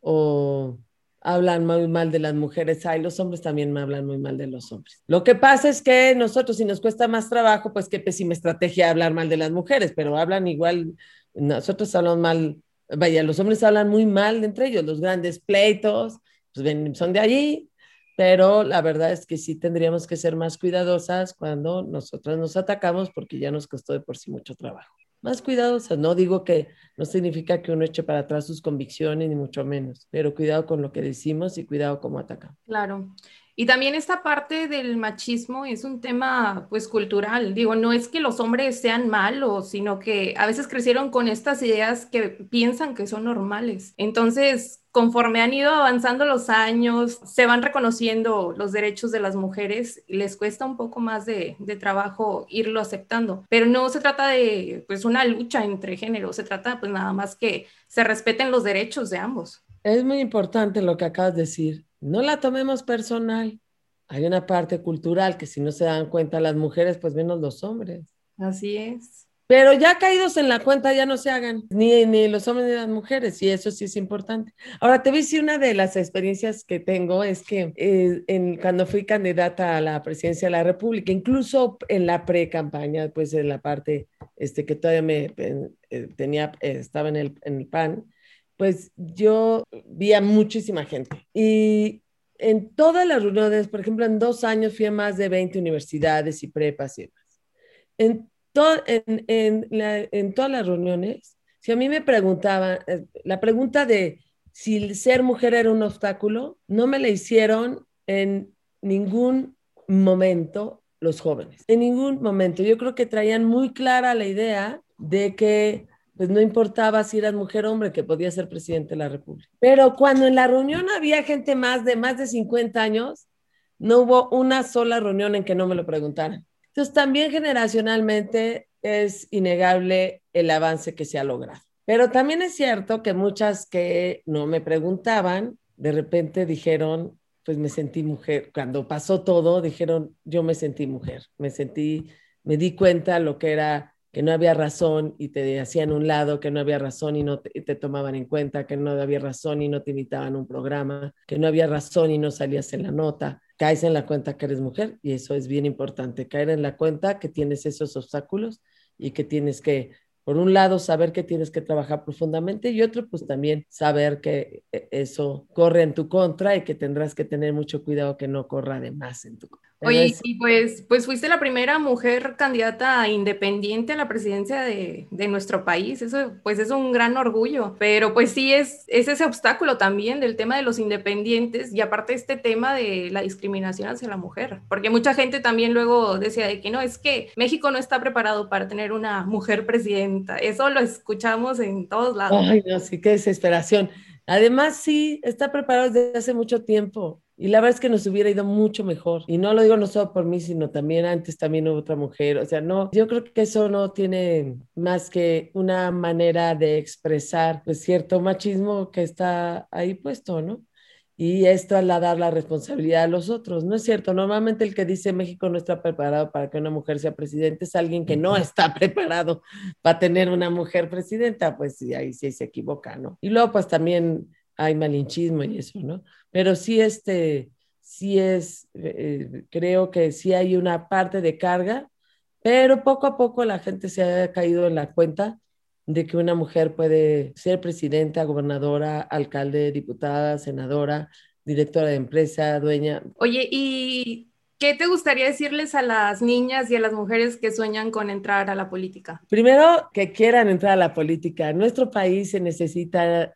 o hablan muy mal de las mujeres. Ay, los hombres también me hablan muy mal de los hombres. Lo que pasa es que nosotros, si nos cuesta más trabajo, pues qué pésima estrategia hablar mal de las mujeres, pero hablan igual, nosotros hablamos mal, vaya, los hombres hablan muy mal entre ellos, los grandes pleitos, pues ven, son de allí, pero la verdad es que sí tendríamos que ser más cuidadosas cuando nosotras nos atacamos porque ya nos costó de por sí mucho trabajo. Más cuidadosas, no digo que no significa que uno eche para atrás sus convicciones, ni mucho menos, pero cuidado con lo que decimos y cuidado cómo atacamos. Claro. Y también esta parte del machismo es un tema pues cultural. Digo, no es que los hombres sean malos, sino que a veces crecieron con estas ideas que piensan que son normales. Entonces, conforme han ido avanzando los años, se van reconociendo los derechos de las mujeres les cuesta un poco más de, de, trabajo irlo aceptando. Pero no se trata de pues una lucha entre géneros, se trata pues nada más que se respeten los derechos de ambos. Es muy importante lo que acabas de decir no la tomemos personal. Hay una parte cultural que si no se dan cuenta las mujeres, pues menos los hombres. Así es. Pero ya caídos en la cuenta, ya no se hagan, ni, ni los hombres ni las mujeres, y eso sí es importante. Ahora, te voy a decir una de las experiencias que tengo, es que eh, en, cuando fui candidata a la presidencia de la República, incluso en la pre-campaña, pues en la parte este, que todavía me eh, tenía, eh, estaba en el, en el PAN, pues yo vi a muchísima gente. Y en todas las reuniones, por ejemplo, en dos años fui a más de 20 universidades y prepas y demás. En, en, todas las reuniones, si a mí me preguntaban, eh, la pregunta de si ser mujer era un obstáculo, no me la hicieron en ningún momento los jóvenes, en ningún momento. Yo creo que traían muy clara la idea de que pues no importaba si eras mujer o hombre, que podía ser presidente de la República. Pero cuando en la reunión había gente más de más de 50 años, no hubo una sola reunión en que no me lo preguntaran. Entonces, también generacionalmente es innegable el avance que se ha logrado. Pero también es cierto que muchas que no me preguntaban, de repente dijeron, pues me sentí mujer. Cuando pasó todo, dijeron, yo me sentí mujer, me sentí, me di cuenta lo que era que no había razón y te hacían un lado, que no había razón y no te, tomaban en cuenta, que no había razón y no te invitaban a un programa, que no había razón y no salías en la nota. Caes en la cuenta que eres mujer y eso es bien importante, caer en la cuenta que tienes esos obstáculos y que tienes que, por un lado, saber que tienes que trabajar profundamente y otro, pues también saber que eh, eso corre en tu contra y que tendrás que tener mucho cuidado que no corra de más en tu contra. Oye, y pues, pues fuiste la primera mujer candidata independiente a la presidencia de, de, nuestro país. Eso pues es un gran orgullo. Pero pues sí es, es ese obstáculo también del tema de los independientes y aparte este tema de la discriminación hacia la mujer. Porque mucha gente también luego decía de que no, es que México no está preparado para tener una mujer presidenta. Eso lo escuchamos en todos lados. Ay, no, sí, qué desesperación. Además, sí, está preparado desde hace mucho tiempo. Y la verdad es que nos hubiera ido mucho mejor. Y no lo digo no solo por mí, sino también antes también hubo otra mujer. O sea, no, yo creo que eso no tiene más que una manera de expresar pues, cierto machismo que está ahí puesto, ¿no? Y esto al dar la responsabilidad a los otros, ¿no es cierto? Normalmente el que dice México no está preparado para que una mujer sea presidente es alguien que no está preparado para tener una mujer presidenta, pues sí, ahí sí se equivoca, ¿no? Y luego pues también hay malinchismo y eso, ¿no? Pero sí, este, sí es, eh, creo que sí hay una parte de carga, pero poco a poco la gente se ha caído en la cuenta de que una mujer puede ser presidenta, gobernadora, alcalde, diputada, senadora, directora de empresa, dueña. Oye, ¿y qué te gustaría decirles a las niñas y a las mujeres que sueñan con entrar a la política? Primero, que quieran entrar a la política. En nuestro país se necesita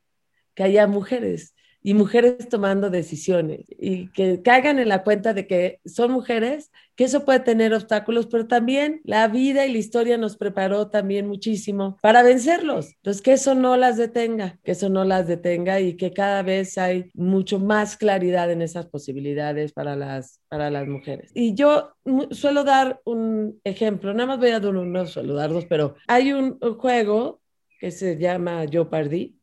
que haya mujeres y mujeres tomando decisiones y que caigan en la cuenta de que son mujeres, que eso puede tener obstáculos, pero también la vida y la historia nos preparó también muchísimo para vencerlos. Entonces, que eso no las detenga, que eso no las detenga y que cada vez hay mucho más claridad en esas posibilidades para las, para las mujeres. Y yo suelo dar un ejemplo, nada más voy a dar uno, no suelo dar dos, pero hay un, un juego que se llama Jeopardy,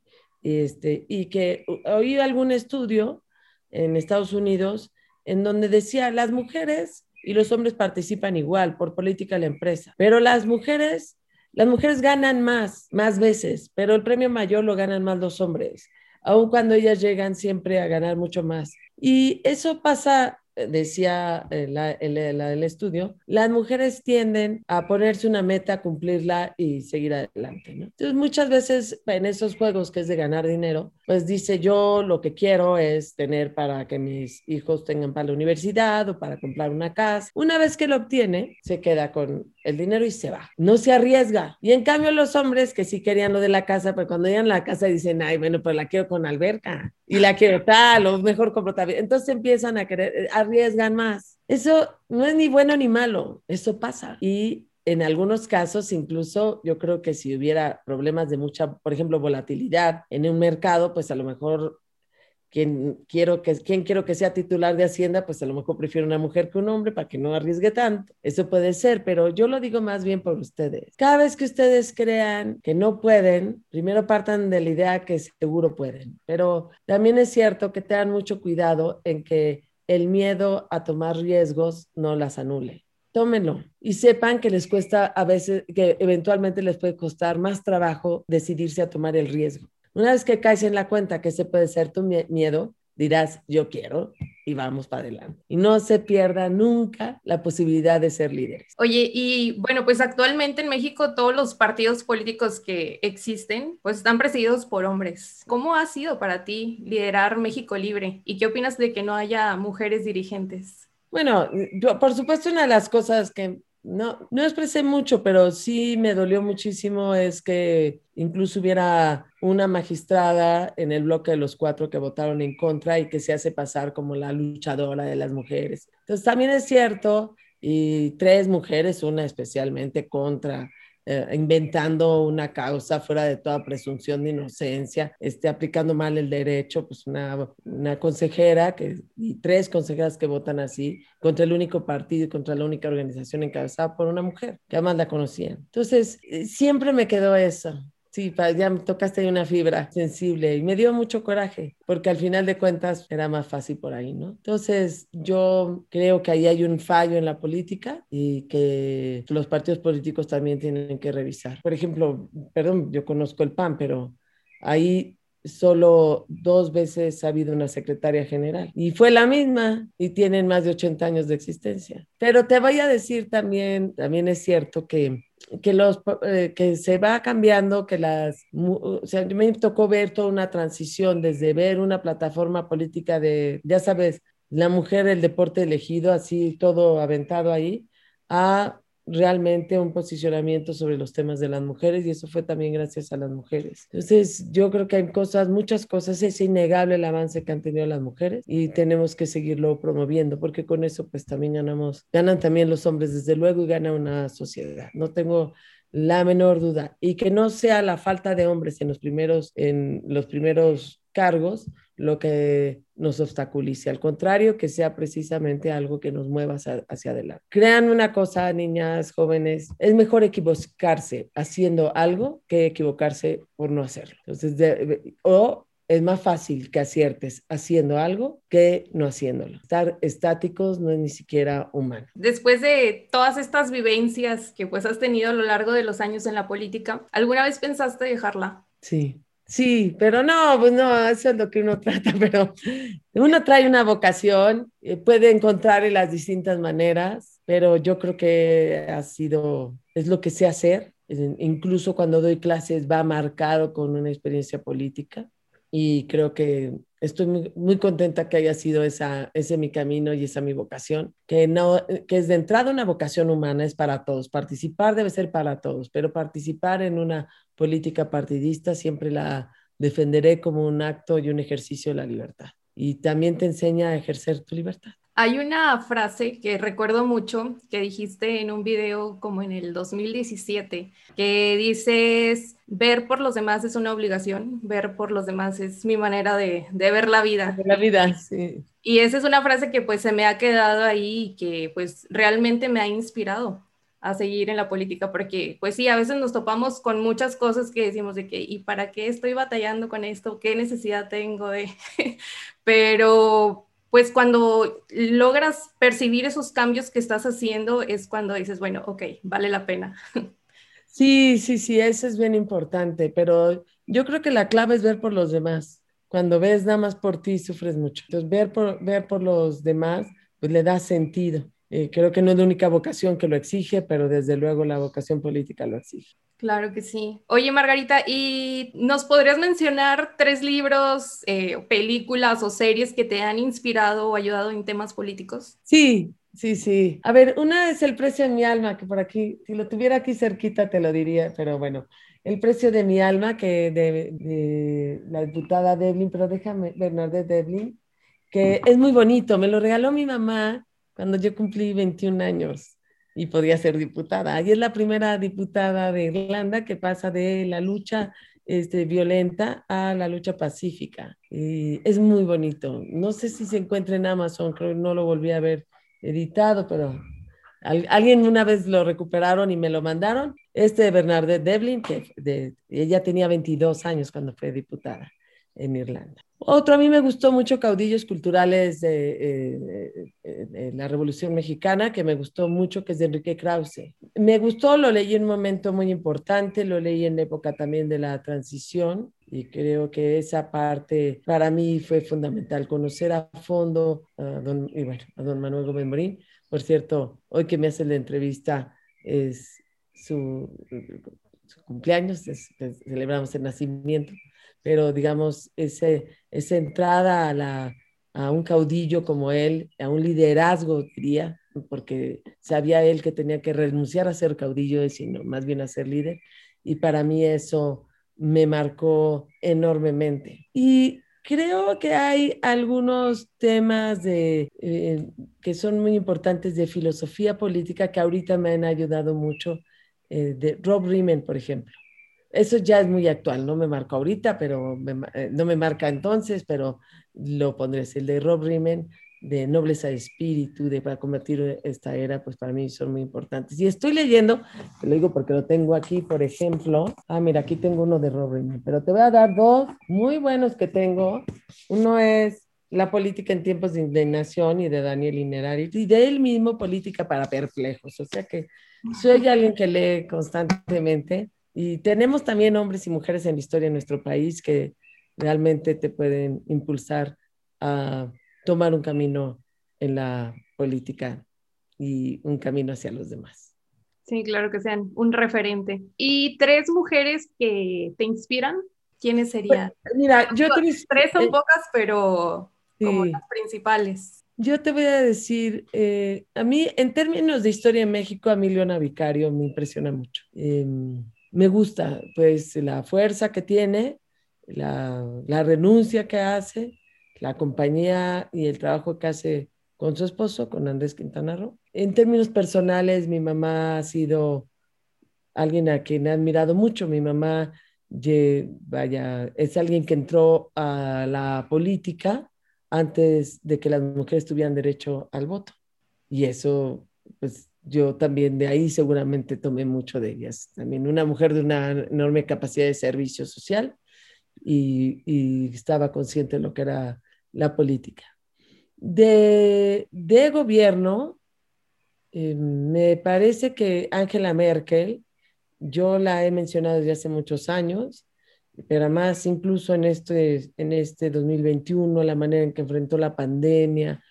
este, y que oí algún estudio en Estados Unidos en donde decía las mujeres y los hombres participan igual por política de la empresa, pero las mujeres, las mujeres ganan más, más veces, pero el premio mayor lo ganan más los hombres, aun cuando ellas llegan siempre a ganar mucho más. Y eso pasa decía el, el, estudio, las mujeres tienden a ponerse una meta, cumplirla y seguir adelante. Entonces, muchas veces en esos juegos que es de ganar dinero, pues dice yo lo que quiero es tener para que mis hijos tengan para la universidad o para comprar una casa. Una vez que lo obtiene, se queda con el dinero y se va. No se arriesga. Y en cambio los hombres que sí querían lo de la casa, pero cuando llegan a la casa dicen, ay, bueno, pues la quiero con alberca y la quiero tal o mejor compro tal. Entonces empiezan a querer, eh, arriesgan más. Eso no es ni bueno ni malo, eso pasa. Y en algunos casos, incluso yo creo que si hubiera problemas de mucha, por ejemplo, volatilidad en un mercado, pues a lo mejor quien quiero que, quien quiero que sea titular de Hacienda, pues a lo mejor prefiero una mujer que un hombre para que no arriesgue tanto. Eso puede ser, pero yo lo digo más bien por ustedes. Cada vez que ustedes crean que no pueden, primero partan de la idea que seguro pueden, pero también es cierto que tengan mucho cuidado en que el miedo a tomar riesgos no las anule. Tómenlo y sepan que les cuesta a veces, que eventualmente les puede costar más trabajo decidirse a tomar el riesgo. Una vez que caes en la cuenta que ese puede ser tu miedo, dirás, yo quiero y vamos para adelante. Y no se pierda nunca la posibilidad de ser líderes. Oye, y bueno, pues actualmente en México todos los partidos políticos que existen, pues están presididos por hombres. ¿Cómo ha sido para ti liderar México Libre? ¿Y qué opinas de que no haya mujeres dirigentes? Bueno, yo, por supuesto, una de las cosas que no, no expresé mucho, pero sí me dolió muchísimo es que incluso hubiera una magistrada en el bloque de los cuatro que votaron en contra y que se hace pasar como la luchadora de las mujeres. Entonces también es cierto, y tres mujeres, una especialmente contra eh, inventando una causa fuera de toda presunción de inocencia, este, aplicando mal el derecho, pues una, una consejera que, y tres consejeras que votan así contra el único partido y contra la única organización encabezada por una mujer, que además la conocían. Entonces, eh, siempre me quedó eso. Sí, ya me tocaste una fibra sensible y me dio mucho coraje, porque al final de cuentas era más fácil por ahí, ¿no? Entonces, yo creo que ahí hay un fallo en la política y que los partidos políticos también tienen que revisar. Por ejemplo, perdón, yo conozco el PAN, pero ahí solo dos veces ha habido una secretaria general y fue la misma y tienen más de 80 años de existencia. Pero te voy a decir también, también es cierto que que, los, eh, que se va cambiando, que las, o sea, me tocó ver toda una transición desde ver una plataforma política de, ya sabes, la mujer, el deporte elegido, así todo aventado ahí, a realmente un posicionamiento sobre los temas de las mujeres y eso fue también gracias a las mujeres. Entonces, yo creo que hay cosas, muchas cosas, es innegable el avance que han tenido las mujeres y tenemos que seguirlo promoviendo porque con eso pues también ganamos, ganan también los hombres desde luego y gana una sociedad. No tengo la menor duda y que no sea la falta de hombres en los primeros en los primeros cargos lo que nos obstaculice, al contrario, que sea precisamente algo que nos mueva hacia, adelante. Crean una cosa, niñas, jóvenes, es mejor equivocarse haciendo algo que equivocarse por no hacerlo. Entonces, o es más fácil que aciertes haciendo algo que no haciéndolo. Estar estáticos no es ni siquiera humano. Después de todas estas vivencias que pues has tenido a lo largo de los años en la política, ¿alguna vez pensaste dejarla? Sí, Sí, pero no, pues no, eso es lo que uno trata, pero uno trae una vocación, eh, puede encontrar en las distintas maneras, pero yo creo que ha sido, es lo que sé hacer, incluso cuando doy clases va marcado con una experiencia política y creo que estoy muy, contenta que haya sido ese mi camino y esa mi vocación, que, no, que es de entrada una vocación humana, es para todos. Participar debe ser para todos, pero participar en una política partidista siempre la defenderé como un acto y un ejercicio de la libertad. Y también te enseña a ejercer tu libertad. Hay una frase que recuerdo mucho que dijiste en un video como en el 2017, que dices, ver por los demás es una obligación, ver por los demás es mi manera de, de ver la vida. la vida, sí. Y esa es una frase que pues se me ha quedado ahí y que pues realmente me ha inspirado a seguir en la política, porque pues sí, a veces nos topamos con muchas cosas que decimos de que, ¿y para qué estoy batallando con esto? ¿Qué necesidad tengo de...? Pero pues cuando logras percibir esos cambios que estás haciendo es cuando dices, bueno, ok, vale la pena. Sí, sí, sí, eso es bien importante, pero yo creo que la clave es ver por los demás. Cuando ves nada más por ti, sufres mucho. Entonces, ver por, ver por los demás, pues le da sentido. Eh, creo que no es la única vocación que lo exige, pero desde luego la vocación política lo exige. Claro que sí. Oye, Margarita, ¿y nos podrías mencionar tres libros, eh, películas o series que te han inspirado o ayudado en temas políticos? Sí, sí, sí. A ver, una es El precio de mi alma, que por aquí, si lo tuviera aquí cerquita te lo diría, pero bueno, El precio de mi alma, que de, la diputada Devlin, pero déjame, Bernadette Devlin, que es muy bonito, me lo regaló mi mamá cuando yo cumplí 21 años y podía ser diputada. Y es la primera diputada de Irlanda que pasa de la lucha este, violenta a la lucha pacífica. Y es muy bonito. No sé si se encuentra en Amazon, creo que no lo volví a ver editado, pero alguien una vez lo recuperaron y me lo mandaron. Este de Bernadette Devlin, que ella tenía 22 años cuando fue diputada en Irlanda. Otro a mí me gustó mucho Caudillos Culturales de, eh, la Revolución Mexicana, que me gustó mucho, que es de Enrique Krause. Me gustó, lo leí en un momento muy importante, lo leí en época también de la transición y creo que esa parte para mí fue fundamental, conocer a fondo a don, y bueno, a don Manuel Gómez Morín. Por cierto, hoy que me hace la entrevista es su, cumpleaños, celebramos el nacimiento pero digamos, ese, esa entrada a, la, a un caudillo como él, a un liderazgo, diría, porque sabía él que tenía que renunciar a ser caudillo, sino más bien a ser líder, y para mí eso me marcó enormemente. Y creo que hay algunos temas de, eh, que son muy importantes de filosofía política que ahorita me han ayudado mucho, eh, de Rob Riemann, por ejemplo. Eso ya es muy actual, no me marca ahorita, pero eh, no me marca entonces, pero lo pondré. El de Rob Riemann, de Nobleza de Espíritu, de para convertir esta era, pues para mí son muy importantes. Y estoy leyendo, te lo digo porque lo tengo aquí, por ejemplo. Ah, mira, aquí tengo uno de Rob Riemann, pero te voy a dar dos muy buenos que tengo. Uno es La política en tiempos de indignación y de Daniel Inerari, y de él mismo Política para perplejos. O sea que soy alguien que lee constantemente y tenemos también hombres y mujeres en la historia de nuestro país que realmente te pueden impulsar a tomar un camino en la política y un camino hacia los demás. Sí, claro que sean un referente. ¿Y tres mujeres que te inspiran? ¿Quiénes serían? Pues, mira, yo tres son pocas, pero como las principales. Yo te voy a decir, eh, a mí en términos de historia en México, a mí Leona Vicario me impresiona mucho. Em, me gusta pues la fuerza que tiene, la, la, renuncia que hace, la compañía y el trabajo que hace con su esposo, con Andrés Quintana Roo. En términos personales, mi mamá ha sido alguien a quien he admirado mucho. Mi mamá, vaya, es alguien que entró a la política antes de que las mujeres tuvieran derecho al voto. Y eso, pues yo también de ahí seguramente tomé mucho de ellas. También una mujer de una enorme capacidad de servicio social y, estaba consciente de lo que era la política. De, de gobierno, eh, me parece que Angela Merkel, yo la he mencionado desde hace muchos años, pero además incluso en este, en este 2021, la manera en que enfrentó la pandemia,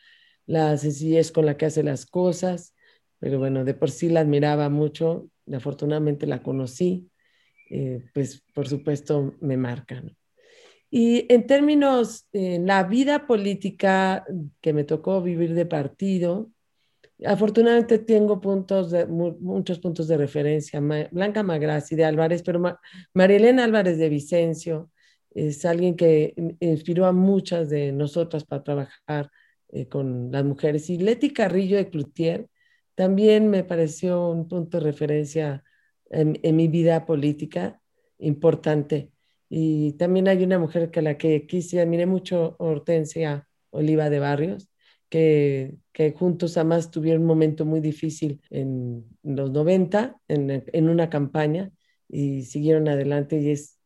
la sencillez con la que hace las cosas, pero bueno, de por sí la admiraba mucho, afortunadamente la conocí, eh, pues por supuesto me marca. Y en términos, de la vida política que me tocó vivir de partido, afortunadamente tengo puntos muchos puntos de referencia. Blanca Magras de Álvarez, pero Marielena Álvarez de Vicencio es alguien que inspiró a muchas de nosotras para trabajar eh, con las mujeres. Y Leti Carrillo de Cloutier también me pareció un punto de referencia en, mi vida política importante. Y también hay una mujer que a la que quise admiré mucho, Hortensia Oliva de Barrios, que, que, juntos además tuvieron un momento muy difícil en los 90, en, en, una campaña, y siguieron adelante. Y es,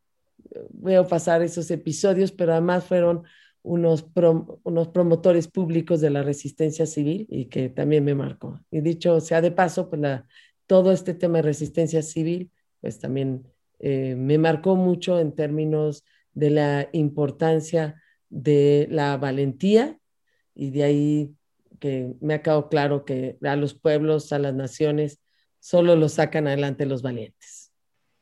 veo pasar esos episodios, pero además fueron unos, unos promotores públicos de la resistencia civil y que también me marcó. Y dicho sea de paso, pues la, todo este tema de resistencia civil, pues también eh, me marcó mucho en términos de la importancia de la valentía y de ahí que me ha quedado claro que a los pueblos, a las naciones, solo los sacan adelante los valientes.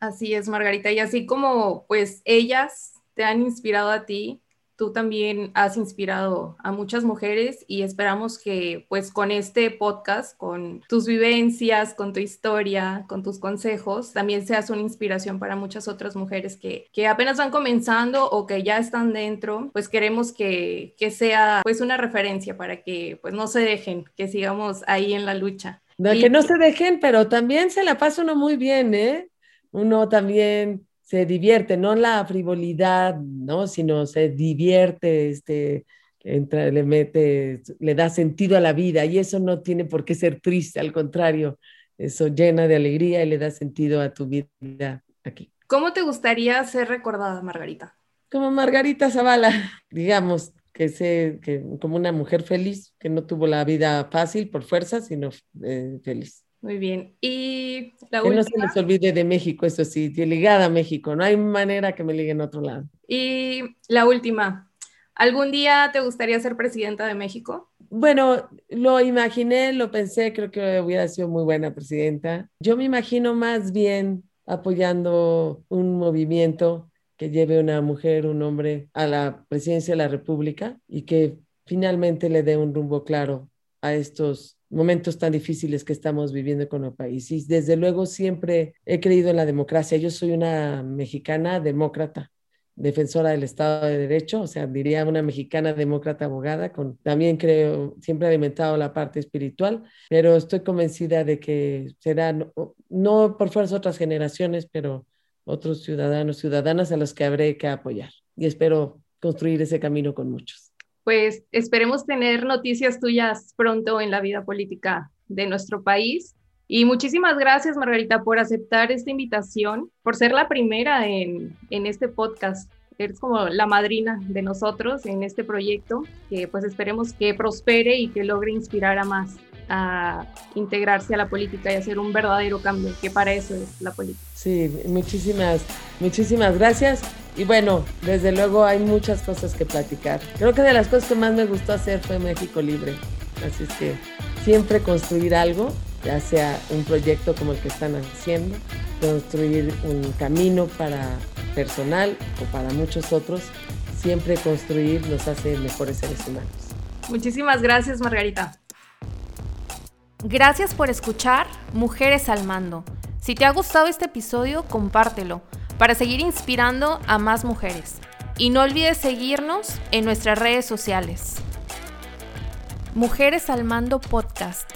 Así es, Margarita. Y así como pues ellas te han inspirado a ti, tú también has inspirado a muchas mujeres y esperamos que pues con este podcast, con tus vivencias, con tu historia, con tus consejos, también seas una inspiración para muchas otras mujeres que, que apenas van comenzando o que ya están dentro, pues queremos que, que sea pues una referencia para que pues no se dejen, que sigamos ahí en la lucha. que no se dejen, pero también se la pasa uno muy bien, ¿eh? Uno también se divierte, no la frivolidad, ¿no? Sino se divierte, este, entra, le mete, le da sentido a la vida y eso no tiene por qué ser triste, al contrario, eso llena de alegría y le da sentido a tu vida aquí. ¿Cómo te gustaría ser recordada, Margarita? Como Margarita Zavala, digamos, que, sé, que como una mujer feliz, que no tuvo la vida fácil por fuerza, sino eh, feliz. Muy bien. Y la que no se les olvide de México, eso sí, ligada a México. No hay manera que me ligue en otro lado. Y la última. ¿Algún día te gustaría ser presidenta de México? Bueno, lo imaginé, lo pensé, creo que hubiera sido muy buena presidenta. Yo me imagino más bien apoyando un movimiento que lleve una mujer, un hombre a la presidencia de la República y que finalmente le dé un rumbo claro a estos momentos tan difíciles que estamos viviendo con el país. Y desde luego siempre he creído en la democracia. Yo soy una mexicana demócrata, defensora del Estado de Derecho, o sea, diría una mexicana demócrata abogada, con, también creo, siempre he alimentado la parte espiritual, pero estoy convencida de que serán, no, por fuerza otras generaciones, pero otros ciudadanos, ciudadanas a los que habré que apoyar. Y espero construir ese camino con muchos pues esperemos tener noticias tuyas pronto en la vida política de nuestro país. Y muchísimas gracias, Margarita, por aceptar esta invitación, por ser la primera en, en este podcast. Eres como la madrina de nosotros en este proyecto, que pues esperemos que prospere y que logre inspirar a más a integrarse a la política y hacer un verdadero cambio, que para eso es la política. Sí, muchísimas, muchísimas gracias. Y bueno, desde luego hay muchas cosas que platicar. Creo que de las cosas que más me gustó hacer fue México Libre. Así es que siempre construir algo, ya sea un proyecto como el que están haciendo, construir un camino para personal o para muchos otros, siempre construir nos hace mejores seres humanos. Muchísimas gracias, Margarita. Gracias por escuchar Mujeres al Mando. Si te ha gustado este episodio, compártelo para seguir inspirando a más mujeres. Y no olvides seguirnos en nuestras redes sociales. Mujeres al Mando Podcast,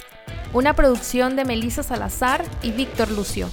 una producción de Melissa Salazar y Víctor Lucio.